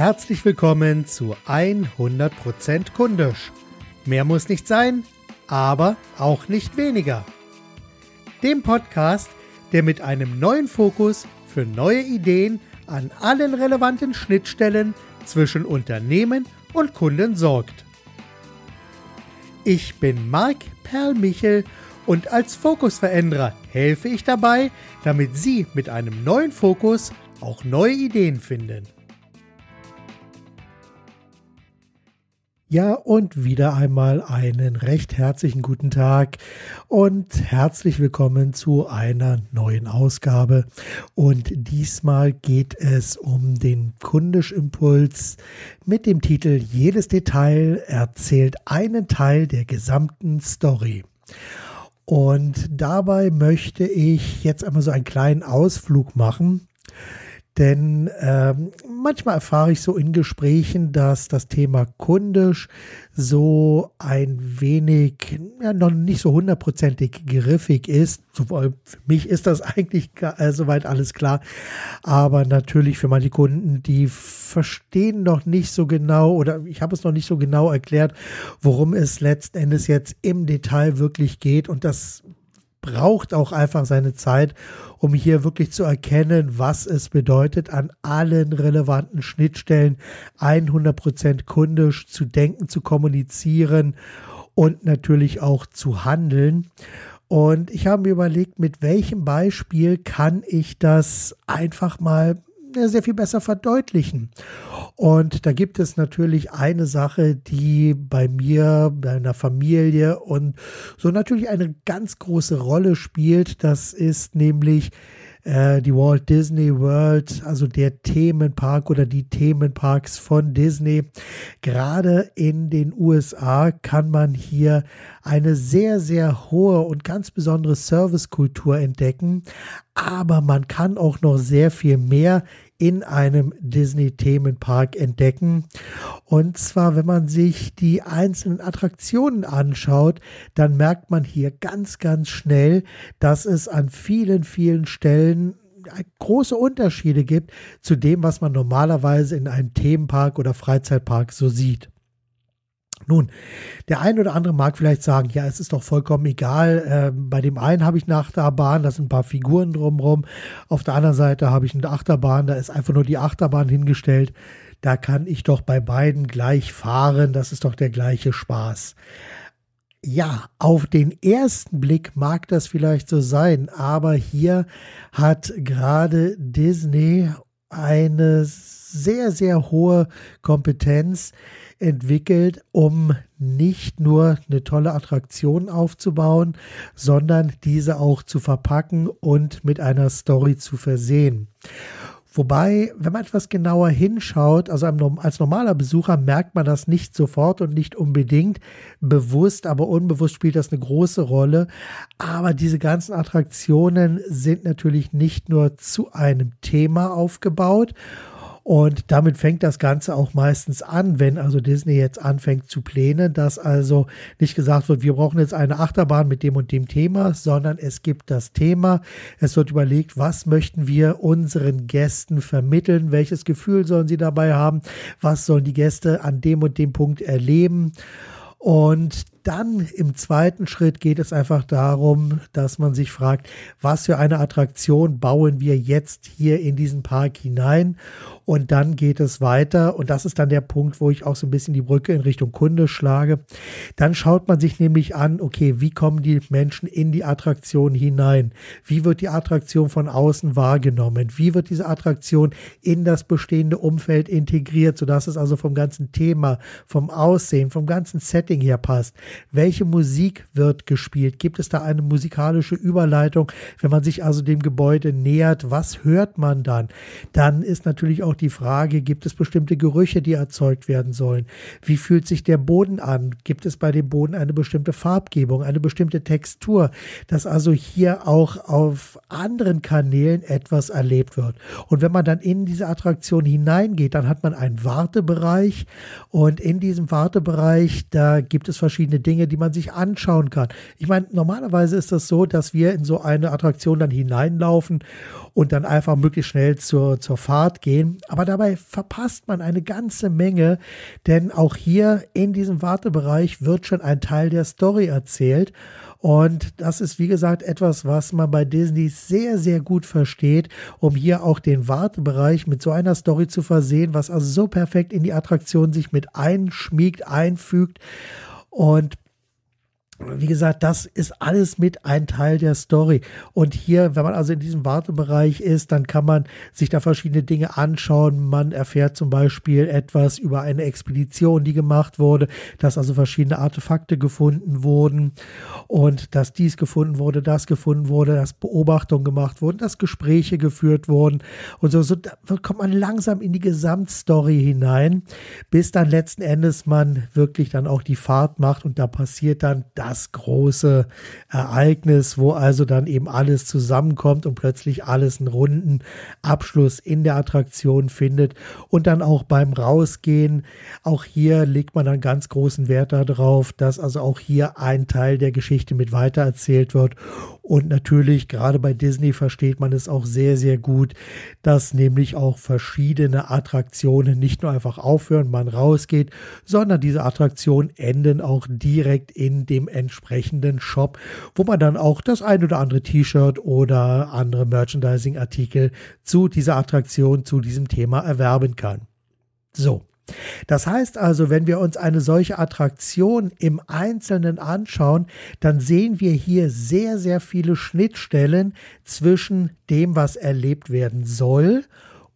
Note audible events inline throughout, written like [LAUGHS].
herzlich willkommen zu 100% Kundisch. Mehr muss nicht sein, aber auch nicht weniger. Dem Podcast, der mit einem neuen Fokus für neue Ideen an allen relevanten Schnittstellen zwischen Unternehmen und Kunden sorgt. Ich bin Marc Perlmichel und als Fokusveränderer helfe ich dabei, damit Sie mit einem neuen Fokus auch neue Ideen finden. Ja, und wieder einmal einen recht herzlichen guten Tag und herzlich willkommen zu einer neuen Ausgabe. Und diesmal geht es um den Kundischimpuls mit dem Titel Jedes Detail erzählt einen Teil der gesamten Story. Und dabei möchte ich jetzt einmal so einen kleinen Ausflug machen denn ähm, manchmal erfahre ich so in Gesprächen, dass das Thema kundisch so ein wenig, ja, noch nicht so hundertprozentig griffig ist. Für mich ist das [LAUGHS] eigentlich äh, soweit alles klar. Aber natürlich für manche Kunden, die verstehen noch nicht so genau oder ich habe es noch nicht so genau erklärt, worum es letzten Endes jetzt im Detail wirklich geht. Und das braucht auch einfach seine Zeit, um hier wirklich zu erkennen, was es bedeutet, an allen relevanten Schnittstellen 100% kundisch zu denken, zu kommunizieren und natürlich auch zu handeln. Und ich habe mir überlegt, mit welchem Beispiel kann ich das einfach mal sehr viel besser verdeutlichen. Und da gibt es natürlich eine Sache, die bei mir, bei einer Familie und so natürlich eine ganz große Rolle spielt. Das ist nämlich äh, die Walt Disney World, also der Themenpark oder die Themenparks von Disney. Gerade in den USA kann man hier eine sehr, sehr hohe und ganz besondere Servicekultur entdecken. Aber man kann auch noch sehr viel mehr in einem Disney-Themenpark entdecken. Und zwar, wenn man sich die einzelnen Attraktionen anschaut, dann merkt man hier ganz, ganz schnell, dass es an vielen, vielen Stellen große Unterschiede gibt zu dem, was man normalerweise in einem Themenpark oder Freizeitpark so sieht. Nun, der ein oder andere mag vielleicht sagen, ja, es ist doch vollkommen egal. Äh, bei dem einen habe ich eine Achterbahn, da sind ein paar Figuren drumherum. Auf der anderen Seite habe ich eine Achterbahn, da ist einfach nur die Achterbahn hingestellt. Da kann ich doch bei beiden gleich fahren. Das ist doch der gleiche Spaß. Ja, auf den ersten Blick mag das vielleicht so sein, aber hier hat gerade Disney eine sehr, sehr hohe Kompetenz entwickelt, um nicht nur eine tolle Attraktion aufzubauen, sondern diese auch zu verpacken und mit einer Story zu versehen. Wobei, wenn man etwas genauer hinschaut, also als normaler Besucher merkt man das nicht sofort und nicht unbedingt bewusst, aber unbewusst spielt das eine große Rolle. Aber diese ganzen Attraktionen sind natürlich nicht nur zu einem Thema aufgebaut und damit fängt das Ganze auch meistens an, wenn also Disney jetzt anfängt zu plänen, dass also nicht gesagt wird, wir brauchen jetzt eine Achterbahn mit dem und dem Thema, sondern es gibt das Thema. Es wird überlegt, was möchten wir unseren Gästen vermitteln, welches Gefühl sollen sie dabei haben, was sollen die Gäste an dem und dem Punkt erleben. Und dann im zweiten Schritt geht es einfach darum, dass man sich fragt, was für eine Attraktion bauen wir jetzt hier in diesen Park hinein? Und dann geht es weiter. Und das ist dann der Punkt, wo ich auch so ein bisschen die Brücke in Richtung Kunde schlage. Dann schaut man sich nämlich an, okay, wie kommen die Menschen in die Attraktion hinein? Wie wird die Attraktion von außen wahrgenommen? Wie wird diese Attraktion in das bestehende Umfeld integriert, sodass es also vom ganzen Thema, vom Aussehen, vom ganzen Setting her passt? Welche Musik wird gespielt? Gibt es da eine musikalische Überleitung? Wenn man sich also dem Gebäude nähert, was hört man dann? Dann ist natürlich auch die Frage, gibt es bestimmte Gerüche, die erzeugt werden sollen? Wie fühlt sich der Boden an? Gibt es bei dem Boden eine bestimmte Farbgebung, eine bestimmte Textur, dass also hier auch auf anderen Kanälen etwas erlebt wird? Und wenn man dann in diese Attraktion hineingeht, dann hat man einen Wartebereich und in diesem Wartebereich, da gibt es verschiedene Dinge, die man sich anschauen kann. Ich meine, normalerweise ist das so, dass wir in so eine Attraktion dann hineinlaufen und dann einfach möglichst schnell zur, zur Fahrt gehen. Aber dabei verpasst man eine ganze Menge, denn auch hier in diesem Wartebereich wird schon ein Teil der Story erzählt. Und das ist, wie gesagt, etwas, was man bei Disney sehr, sehr gut versteht, um hier auch den Wartebereich mit so einer Story zu versehen, was also so perfekt in die Attraktion sich mit einschmiegt, einfügt. Und wie gesagt, das ist alles mit ein Teil der Story. Und hier, wenn man also in diesem Wartebereich ist, dann kann man sich da verschiedene Dinge anschauen. Man erfährt zum Beispiel etwas über eine Expedition, die gemacht wurde, dass also verschiedene Artefakte gefunden wurden und dass dies gefunden wurde, das gefunden wurde, dass Beobachtungen gemacht wurden, dass Gespräche geführt wurden und so, so kommt man langsam in die Gesamtstory hinein, bis dann letzten Endes man wirklich dann auch die Fahrt macht und da passiert dann das das große Ereignis, wo also dann eben alles zusammenkommt und plötzlich alles einen runden Abschluss in der Attraktion findet und dann auch beim Rausgehen, auch hier legt man dann ganz großen Wert darauf, dass also auch hier ein Teil der Geschichte mit weitererzählt wird. Und natürlich, gerade bei Disney versteht man es auch sehr, sehr gut, dass nämlich auch verschiedene Attraktionen nicht nur einfach aufhören, man rausgeht, sondern diese Attraktionen enden auch direkt in dem entsprechenden Shop, wo man dann auch das ein oder andere T-Shirt oder andere Merchandising-Artikel zu dieser Attraktion, zu diesem Thema erwerben kann. So. Das heißt also, wenn wir uns eine solche Attraktion im Einzelnen anschauen, dann sehen wir hier sehr, sehr viele Schnittstellen zwischen dem, was erlebt werden soll und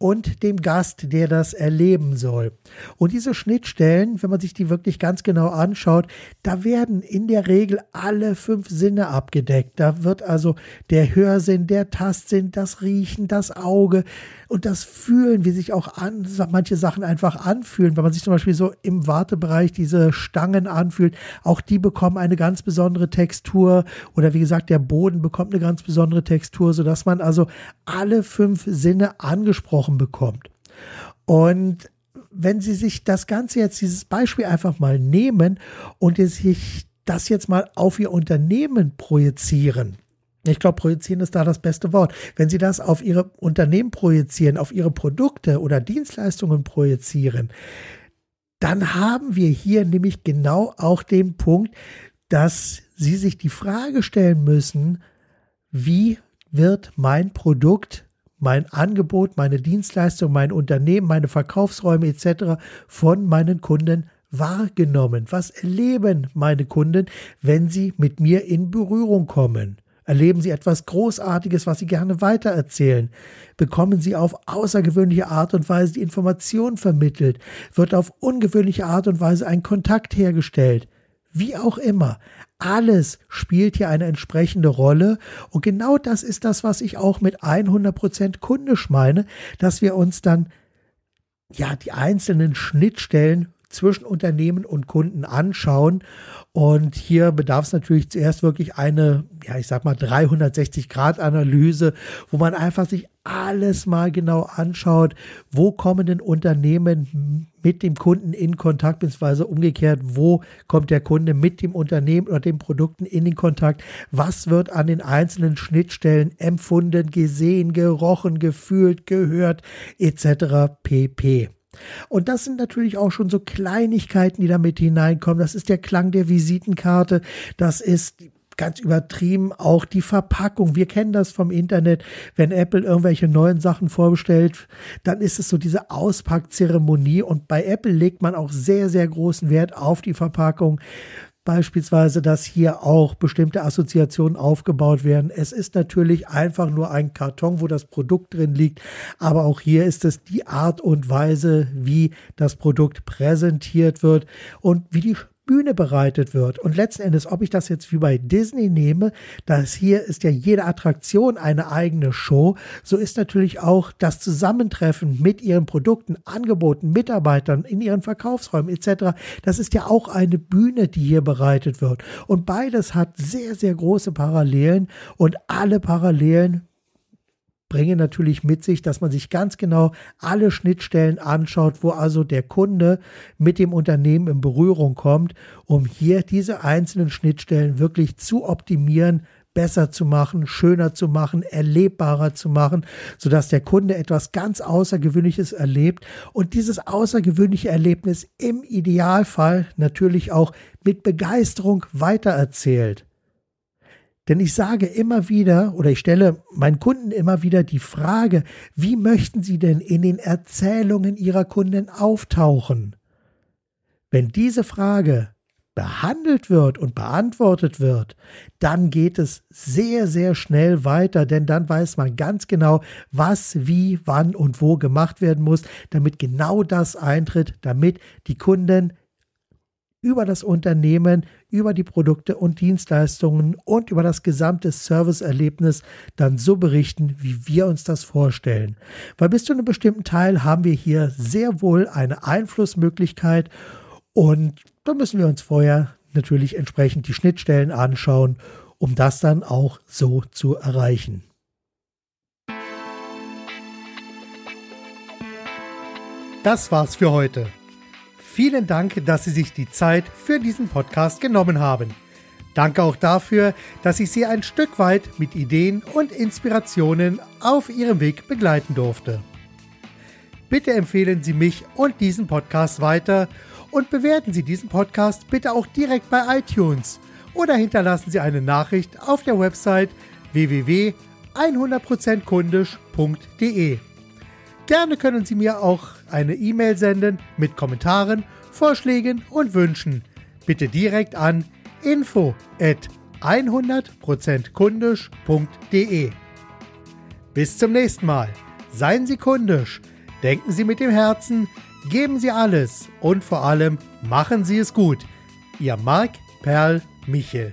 dem Gast, der das erleben soll. Und diese Schnittstellen, wenn man sich die wirklich ganz genau anschaut, da werden in der Regel alle fünf Sinne abgedeckt. Da wird also der Hörsinn, der Tastsinn, das Riechen, das Auge und das Fühlen, wie sich auch an, manche Sachen einfach anfühlen. Wenn man sich zum Beispiel so im Wartebereich diese Stangen anfühlt, auch die bekommen eine ganz besondere Textur oder wie gesagt, der Boden bekommt eine ganz besondere Textur, sodass man also alle fünf Sinne angesprochen gesprochen bekommt. Und wenn Sie sich das Ganze jetzt, dieses Beispiel einfach mal nehmen und sich das jetzt mal auf Ihr Unternehmen projizieren, ich glaube, projizieren ist da das beste Wort. Wenn Sie das auf Ihre Unternehmen projizieren, auf Ihre Produkte oder Dienstleistungen projizieren, dann haben wir hier nämlich genau auch den Punkt, dass Sie sich die Frage stellen müssen, wie wird mein Produkt mein Angebot, meine Dienstleistung, mein Unternehmen, meine Verkaufsräume etc. von meinen Kunden wahrgenommen? Was erleben meine Kunden, wenn sie mit mir in Berührung kommen? Erleben Sie etwas Großartiges, was Sie gerne weitererzählen? Bekommen Sie auf außergewöhnliche Art und Weise die Information vermittelt? Wird auf ungewöhnliche Art und Weise ein Kontakt hergestellt? Wie auch immer. Alles spielt hier eine entsprechende Rolle. Und genau das ist das, was ich auch mit 100% kundisch meine, dass wir uns dann ja die einzelnen Schnittstellen zwischen Unternehmen und Kunden anschauen. Und hier bedarf es natürlich zuerst wirklich eine, ja, ich sag mal 360-Grad-Analyse, wo man einfach sich alles mal genau anschaut, wo kommen denn Unternehmen mit dem Kunden in Kontakt, beziehungsweise umgekehrt, wo kommt der Kunde mit dem Unternehmen oder den Produkten in den Kontakt, was wird an den einzelnen Schnittstellen empfunden, gesehen, gerochen, gefühlt, gehört, etc. pp. Und das sind natürlich auch schon so Kleinigkeiten, die damit hineinkommen. Das ist der Klang der Visitenkarte. Das ist ganz übertrieben auch die Verpackung. Wir kennen das vom Internet. Wenn Apple irgendwelche neuen Sachen vorbestellt, dann ist es so diese Auspackzeremonie. Und bei Apple legt man auch sehr, sehr großen Wert auf die Verpackung beispielsweise, dass hier auch bestimmte Assoziationen aufgebaut werden. Es ist natürlich einfach nur ein Karton, wo das Produkt drin liegt, aber auch hier ist es die Art und Weise, wie das Produkt präsentiert wird und wie die Bühne bereitet wird. Und letzten Endes, ob ich das jetzt wie bei Disney nehme, das hier ist ja jede Attraktion eine eigene Show, so ist natürlich auch das Zusammentreffen mit ihren Produkten, Angeboten, Mitarbeitern in ihren Verkaufsräumen etc. Das ist ja auch eine Bühne, die hier bereitet wird. Und beides hat sehr, sehr große Parallelen und alle Parallelen bringen natürlich mit sich, dass man sich ganz genau alle Schnittstellen anschaut, wo also der Kunde mit dem Unternehmen in Berührung kommt, um hier diese einzelnen Schnittstellen wirklich zu optimieren, besser zu machen, schöner zu machen, erlebbarer zu machen, sodass der Kunde etwas ganz Außergewöhnliches erlebt und dieses außergewöhnliche Erlebnis im Idealfall natürlich auch mit Begeisterung weitererzählt. Denn ich sage immer wieder oder ich stelle meinen Kunden immer wieder die Frage, wie möchten sie denn in den Erzählungen ihrer Kunden auftauchen? Wenn diese Frage behandelt wird und beantwortet wird, dann geht es sehr, sehr schnell weiter, denn dann weiß man ganz genau, was, wie, wann und wo gemacht werden muss, damit genau das eintritt, damit die Kunden über das Unternehmen, über die Produkte und Dienstleistungen und über das gesamte Serviceerlebnis dann so berichten, wie wir uns das vorstellen. Weil bis zu einem bestimmten Teil haben wir hier sehr wohl eine Einflussmöglichkeit und da müssen wir uns vorher natürlich entsprechend die Schnittstellen anschauen, um das dann auch so zu erreichen. Das war's für heute. Vielen Dank, dass Sie sich die Zeit für diesen Podcast genommen haben. Danke auch dafür, dass ich Sie ein Stück weit mit Ideen und Inspirationen auf Ihrem Weg begleiten durfte. Bitte empfehlen Sie mich und diesen Podcast weiter und bewerten Sie diesen Podcast bitte auch direkt bei iTunes oder hinterlassen Sie eine Nachricht auf der Website www.100%kundisch.de. Gerne können Sie mir auch eine E-Mail senden mit Kommentaren, Vorschlägen und Wünschen. Bitte direkt an info at 100%kundisch.de. Bis zum nächsten Mal. Seien Sie kundisch, denken Sie mit dem Herzen, geben Sie alles und vor allem machen Sie es gut. Ihr Marc Perl Michel.